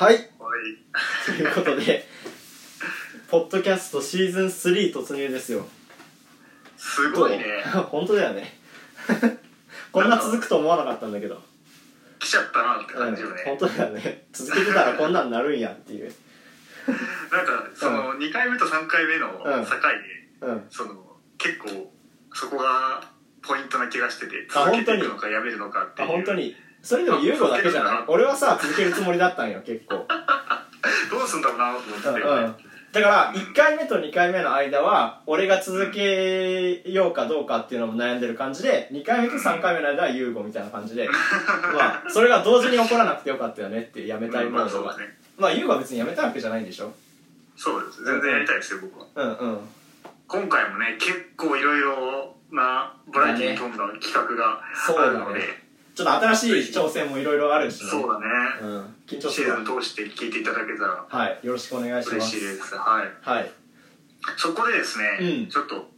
はい。はい。ということでポッドキャストシーズン3突入ですよ。すごいね。本当だよね。こんな続くと思わなかったんだけど、来ちゃったなってうん感じよね。本当だよね。続けてたらこんなんなるんやっていう。なんか、その、2回目と3回目の境で、うん。その、結構、そこがポイントな気がしてて、あ続けていくのかやめるのかっていう。あ本当にそれでも優吾だけじゃない？俺はさ続けるつもりだったんよ結構。どうすんだろうなと思ってうんて。うん。だから1回目と2回目の間は俺が続けようかどうかっていうのも悩んでる感じで2回目と3回目の間は優吾みたいな感じで まあそれが同時に起こらなくてよかったよねっていうやめたいモードが。まあそうですね。まあは別にやめたわけじゃないんでしょ？そうです。全然やりたいですよ、僕は。うんうん。今回もね、結構いろいろなバラエティーに富んだ企画がそうだね。あるので、ちょっと新しい挑戦もいろいろあるしね。そうだね。うん。緊張すシる。わーズン通して聞いていただけたら。はい。よろしくお願いしま嬉すしいです。はい。はい。そこでですね、うん。ちょっと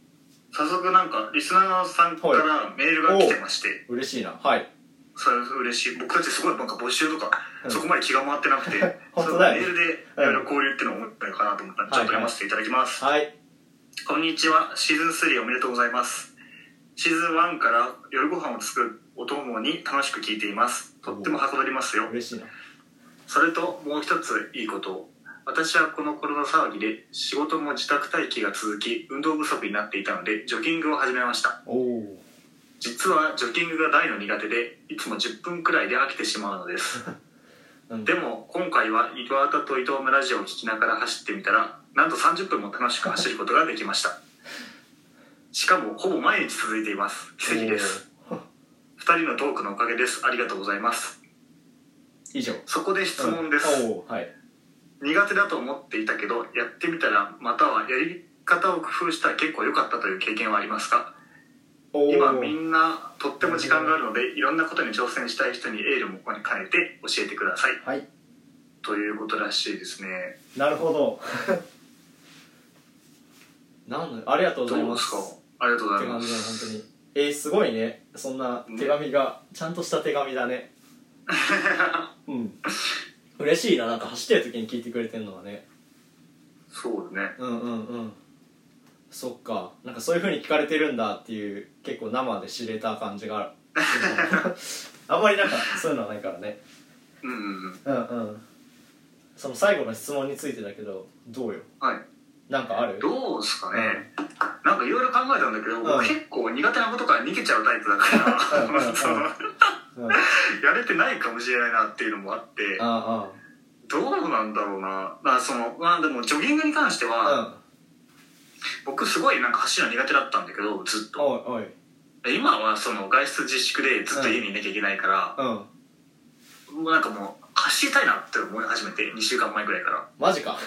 早速なんかリスナーさんからメールが来てまして、嬉しいな。はい。それ嬉しい。僕たちすごいなんか募集とか、うん。そこまで気が回ってなくて。本当だよね。メールでいろいろ交流っていうのを思ったのかなと思ったので、ちょっと読ませていただきます、はい。こんにちは。シーズン3おめでとうございます。シーズン1から夜ご飯を作るお供に楽しく聞いています。とってもはかどりますよ。嬉しいな。それともう一ついいこと。私はこのコロナ騒ぎで仕事も自宅待機が続き運動不足になっていたのでジョギングを始めました。実はジョギングが大の苦手でいつも10分くらいで飽きてしまうのです。うんでも今回は岩田と伊藤のラジオを聞きながら走ってみたらなんと30分も楽しく走ることができました。しかもほぼ毎日続いています。奇跡です。おー。2人のトークのおかげです。ありがとうございます。以上。そこで質問です、うん。はい。苦手だと思っていたけどやってみたらまたはやり方を工夫したら結構良かったという経験はありますか？今みんなとっても時間があるのでいろんなことに挑戦したい人にエールも兼ねて教えてください。はい。ということらしいですね。なるほど。なんだありがとうございます。ありがとうございます。えー、すごいねそんな手紙が、ちゃんとした手紙だね。うん。嬉しいななんか走ってる時に聞いてくれてるのはね。そうね。うんうんうん。そっか。なんかそういう風に聞かれてるんだっていう結構生で知れた感じが あんまりなんかそういうのはないからね。うんうんうん。うんうん。その最後の質問についてだけどどうよ？はいなんかある？どうですかね、なんかいろいろ考えたんだけど、ん。僕結構苦手なことから逃げちゃうタイプだから、うんうんうんそのうん、あやれてないかもしれないなっていうのもあってあどうなんだろうな。まあそのまあでもジョギングに関してあは、あ僕すごいなんか走るの苦手だったんだけどずっうんと。おいおい。今はその外出自粛でずっと家にいなきゃいけないから、うん。もうなんかもう走りたいなって思い始めて2週間前ぐらいから。マジか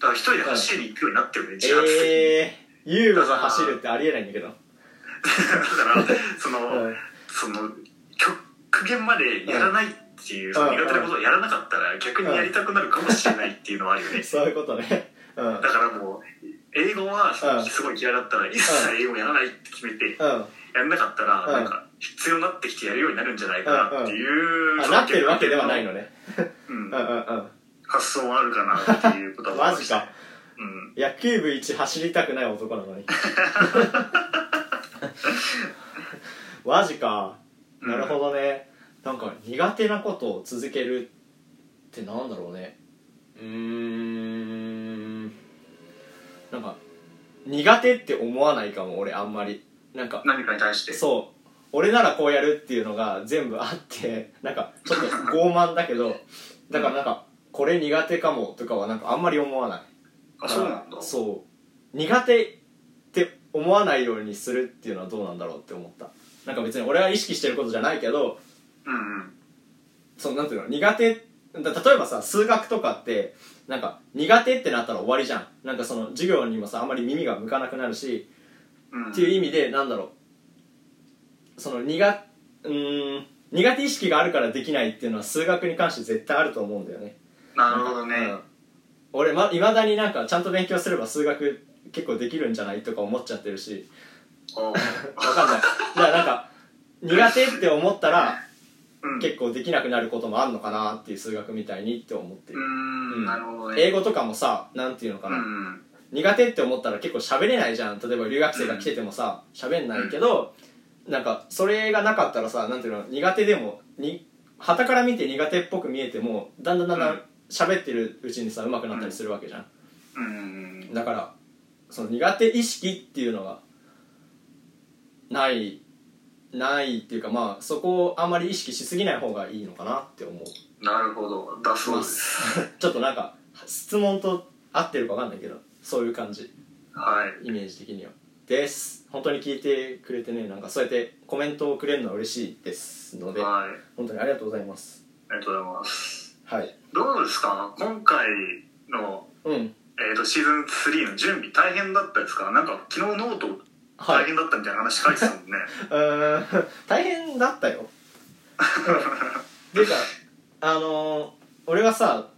だから一人で走りに行くようになってるね自発的に、ええー、ユーゴが走るってありえないんだけど。だからその、うん。その極限までやらないっていう、その苦手なことをやらなかったら逆にやりたくなるかもしれないっていうのはあるよね、そういうことね。うん。だからもう英語はうん。すごい嫌いだったら一切英語やらないって決めてうん。やんなかったらうん。なんか必要になってきてやるようになるんじゃないかなっていう、あなってるわけではないのね。うん。うんうんうん発想はあるかなっていうことは思いまし。たマジか。うん。野球部一走りたくない男なのに。マジか。なるほどね、なんか苦手なことを続けるってなんだろうね。うーん。なんか苦手って思わないかも俺あんまり。なんか何かに対して？そう。俺ならこうやるっていうのが全部あってなんかちょっと傲慢だけどだからなんかこれ苦手かもとかはなんかあんまり思わない。あそうなんだ。そう。苦手って思わないようにするっていうのはどうなんだろうって思った。なんか別に俺は意識してることじゃないけどうんうん。そのなんていうの苦手だ例えばさ数学とかってなんか苦手ってなったら終わりじゃん。なんかその授業にもさあんまり耳が向かなくなるしうん。っていう意味でなんだろう。その苦うーん苦手意識があるからできないっていうのは数学に関して絶対あると思うんだよねなるほどね、うん。俺まいまだになんかちゃんと勉強すれば数学結構できるんじゃないとか思っちゃってるし。わかんない。だからなんか苦手って思ったらうん。結構できなくなることもあるのかなっていう数学みたいにって思ってうる、んなるほどね。英語とかもさなんていうのかうな、ん。苦手って思ったら結構喋れないじゃん。例えば留学生が来ててもさ喋んないけど、なんかそれがなかったらさなんていうの苦手でもに旗から見て苦手っぽく見えてもだんだんだんだうんん喋ってるうちにさ上手くなったりするわけじゃん、うん。だからその苦手意識っていうのがないないっていうかまあそこをあんまり意識しすぎない方がいいのかなって思う。なるほど。だそうです。ちょっとなんか質問と合ってるか分かんないけどそういう感じ。はい。イメージ的には。です。本当に聞いてくれてねなんかそうやってコメントをくれるのは嬉しいですのではい。本当にありがとうございます。ありがとうございますはい。どうですか？今回の、うん。えー、とシーズン3の準備大変だったですか？なんか昨日ノートはい。大変だったみたいな話書いてたもんね、うーん。大変だったよ。っ ていうかあのー俺がさ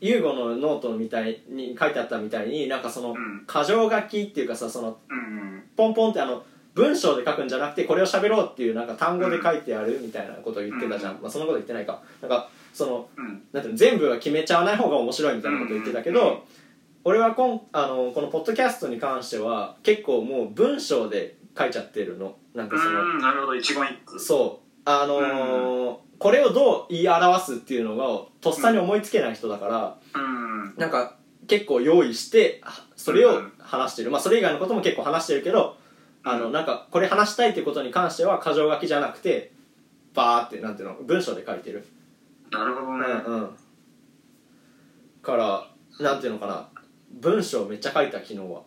優吾のノートみたいに書いてあったみたいになんかそのうん。箇条書きっていうかさそのうんポンポンってあの文章で書くんじゃなくてこれを喋ろうっていうなんか単語で書いてあるみたいなことを言ってたじゃん。まあ、そんなこと言ってないか。なんかそのうん。なんていうの全部は決めちゃわない方が面白いみたいなこと言ってたけど、俺はこんあのこのポッドキャストに関しては結構もう文章で書いちゃってるの。なんかその、うんなるほど一言一句。そう。あのーこれをどう言い表すっていうのがとっさに思いつけない人だから、うん。なんか結構用意してあそれを話してる、まあそれ以外のことも結構話してるけどあのなんかこれ話したいってことに関しては箇条書きじゃなくてバーってなんていうの文章で書いてるなるほどね、うんうん。からなんていうのかな。文章めっちゃ書いた昨日は。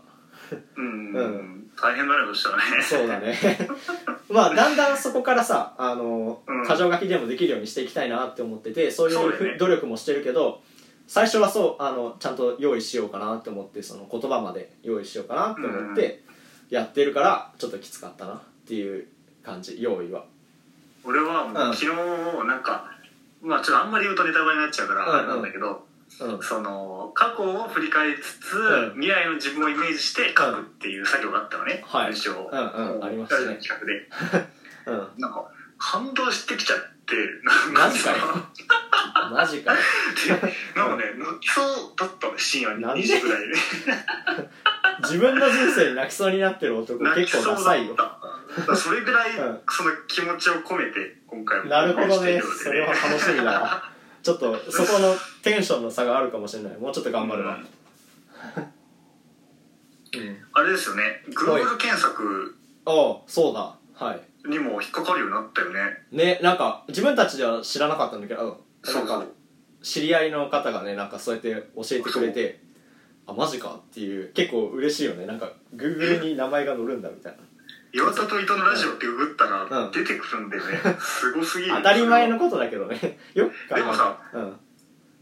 うんうん大変だねそしたらね。そうだね。まあだんだんそこからさあの、うん。箇条書きでもできるようにしていきたいなって思っててそういうね。努力もしてるけど最初はそうあのちゃんと用意しようかなって思ってその言葉まで用意しようかなって思ってやってるからちょっときつかったなっていう感じ用意は。俺はもう、うん。昨日なんかまあちょっとあんまり言うとネタバレになっちゃうからあれなんだけど、うんその過去を振り返りつつ、うん。未来の自分をイメージして書くっていう作業があったのね、はい。文章を、うんうん。ありましたね企画で。うん。なんか感動してきちゃってマジかよ。マジかよ。でなんかね泣きそうだったの深夜に。なんで？2時ぐらいで。自分の人生に泣きそうになってる男泣き結構そうだった。ダサいよそれぐらい、うん。その気持ちを込めて今回もなるほどね。それは楽しみだわ。ちょっとそこのテンションの差があるかもしれない。もうちょっと頑張るわうん。あれですよね。Google 検索ああそうだ。はい。にも引っかかるようになったよね。ねなんか自分たちでは知らなかったんだけどそうそう。なんか知り合いの方がねなんかそうやって教えてくれてあマジかっていう結構嬉しいよね。なんか Google に名前が載るんだみたいな岩田と伊藤のラジオってググったうん。ら出てくるんだよね、すごすぎる。当たり前のことだけどね。よくでもさうん、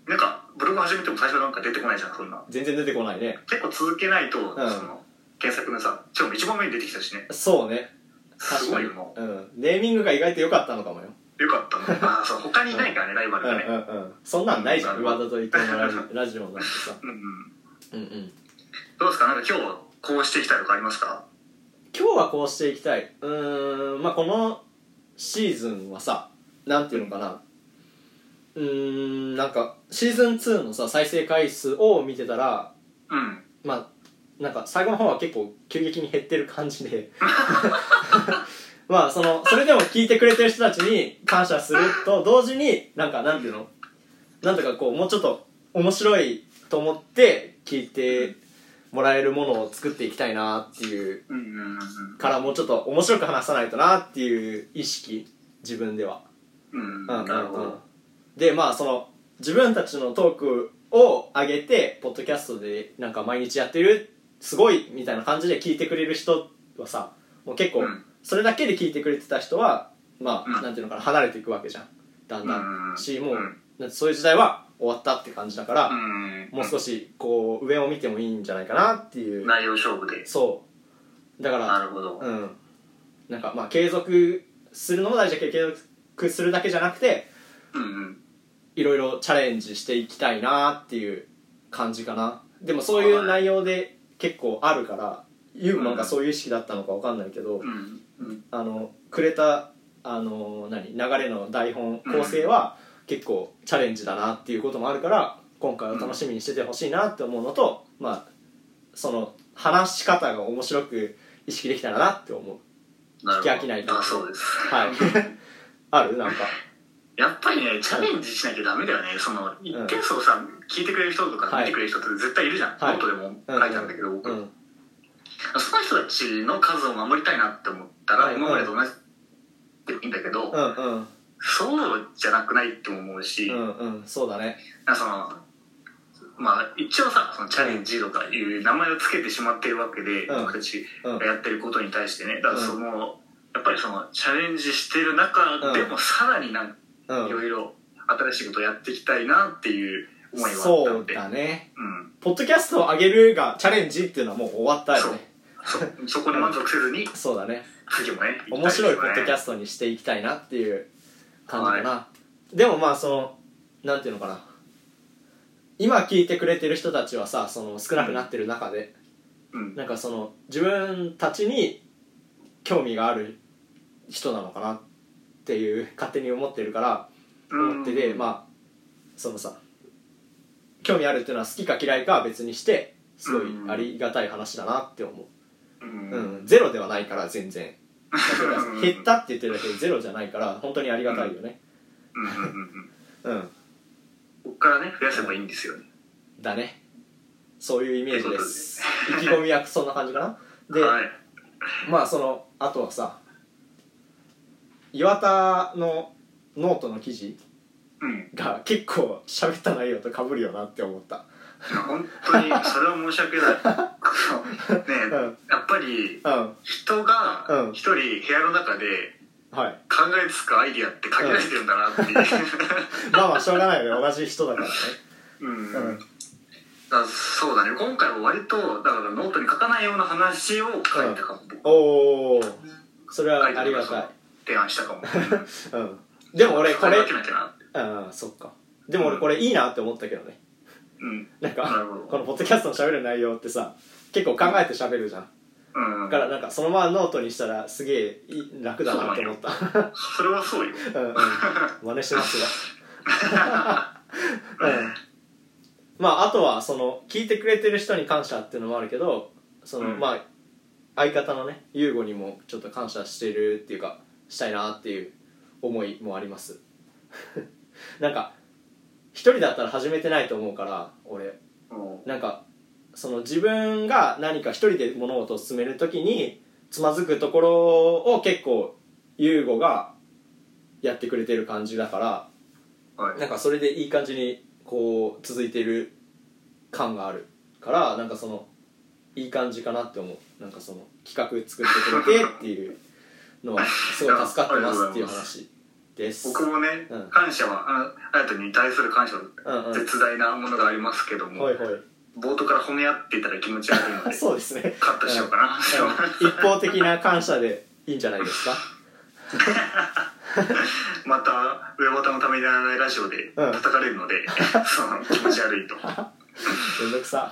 なんかブログ始めても最初なんか出てこないじゃんそんな全然出てこないね。結構続けないと、ん。その検索のさしかも一番上に出てきたしね。そうね。すごいよもう。ん、ネーミングが意外と良かったのかもよ。うよかったね ああそう他にいないからね、ライバルうんがね。うんうんそんなんないじゃんうん上田と伊藤のラジラジオなんてさ。うんうん。うんうん。どうですか？なんか今日はこうしていきたいとかありますか？今日はこうしていきたい。うーんまあこのシーズンはさなんていうのかな。うーんなんかシーズン2のさ再生回数を見てたらうん。まあなんか最後の方は結構急激に減ってる感じで。まあそのそれでも聞いてくれてる人たちに感謝すると同時になんかなんていうの？なんとかこうもうちょっと面白いと思って聞いてもらえるものを作っていきたいなっていうからもうちょっと面白く話さないとなっていう意識自分では。でまあその自分たちのトークを上げてポッドキャストでなんか毎日やってる？すごい？みたいな感じで聞いてくれる人はさもう結構うん。それだけで聞いてくれてた人はまあ、うん。なんていうのかな離れていくわけじゃん。だんだうんんしもう、そういう時代は終わったって感じだから、うん。もう少しこう上を見てもいいんじゃないかなっていう。内容勝負で。そう。だからなるほど。うん。なんかまあ継続するのも大事だけど継続するだけじゃなくてうんうん。いろいろチャレンジしていきたいなっていう感じかな。でもそういう内容で結構あるからユウなん。かそういう意識だったのかわかんないけど、うんうん。あのくれたああの何？流れの台本構成は結構チャレンジだなっていうこともあるから今回は楽しみにしててほしいなって思うのと、まあその話し方が面白く意識できたらなって思う。聞き飽きないか。らあそうです。はい。ある？なんか。やっぱりねチャレンジしなきゃダメだよね。その一定数さ、聞いてくれる人とかはい。見てくれる人って絶対いるじゃん、はい。ノートでも書いたんだけど、僕、うん。その人たちの数を守りたいなって思ったら、はい。今までと同じでもいいんだけど、うんうんそうじゃなくないっても思うし、うんうんそうだね。なんかそのまあ一応さそのチャレンジとかいう名前を付けてしまっているわけで、うん。僕たちうん。がやってることに対してね。だからその、やっぱりそのチャレンジしてる中でもさらになんかうん。いろいろ新しいことをやっていきたいなっていう思いはあったそうだね。うん。ポッドキャストを上げるがチャレンジっていうのはもう終わったよね。そう。そこに満足せずに そうだね。次もね面白いポッドキャスストにしていきたいなっていう感じかな、でもまあそのなんていうのかな。今聞いてくれてる人たちはさその少なくなってる中で、ト、うん、なんかその自分たちに興味がある人なのかなっていう勝手に思ってるから思ってて、まあそのさ興味あるっていうのは好きか嫌いかは別にしてすごいありがたい話だなって思う、うん。うん、ゼロではないから全然。うん減ったって言ってるだけでゼロじゃないから本当にありがたいよね。うん。うん。うん。うん。うん。こっからね増やせばいいんですよね。だね。そういうイメージです。意気込みはそんな感じかな。で、はい。まあそのあとはさ岩田のノートの記事うん。が結構喋った内容と被るよなって思った。本当にそれは申し訳ない ねうん。やっぱりうん。人がうん。一人部屋の中ではい。考えつくアイディアって限られてるんだなっていう、まあまあしょうがないよね。同じ人だからね。うん。うん。だそうだね。今回は割とだからノートに書かないような話を書いたかも、僕おおそれはありがたい。提案したかも。うん。でも俺これ使い分けなきゃな。ってああそっか。でも俺これいいなって思ったけどねうん。なんかこのポッドキャストの喋る内容ってさ結構考えて喋るじゃん。うんだからなんかそのままノートにしたらすげえ楽だなって思った。それはそうよ。うんうん。真似しますわ。うん。まああとはその聞いてくれてる人に感謝っていうのもあるけどその、うん。まあ相方のね優吾にもちょっと感謝してるっていうかしたいなっていう思いもあります。なんか一人だったら始めてないと思うから俺。もなんかその自分が何か一人で物事を進める時につまずくところを結構優吾がやってくれてる感じだからうはい。なんかそれでいい感じにこう続いてる感があるからなんかそのいい感じかなって思う。なんかその企画作ってくれてっていうのはすごい助かってますっていう話です。僕もね、うん。感謝はああやとに対する感謝はうんうん。絶大なものがありますけども、ほいほい。冒頭から褒め合ってたら気持ち悪いので そうですね。カットしようかな、うん。一方的な感謝でいいんじゃないですか？また上ボタンのためにならないラジオでうん叩かれるので、その気持ち悪いと。めんどくさ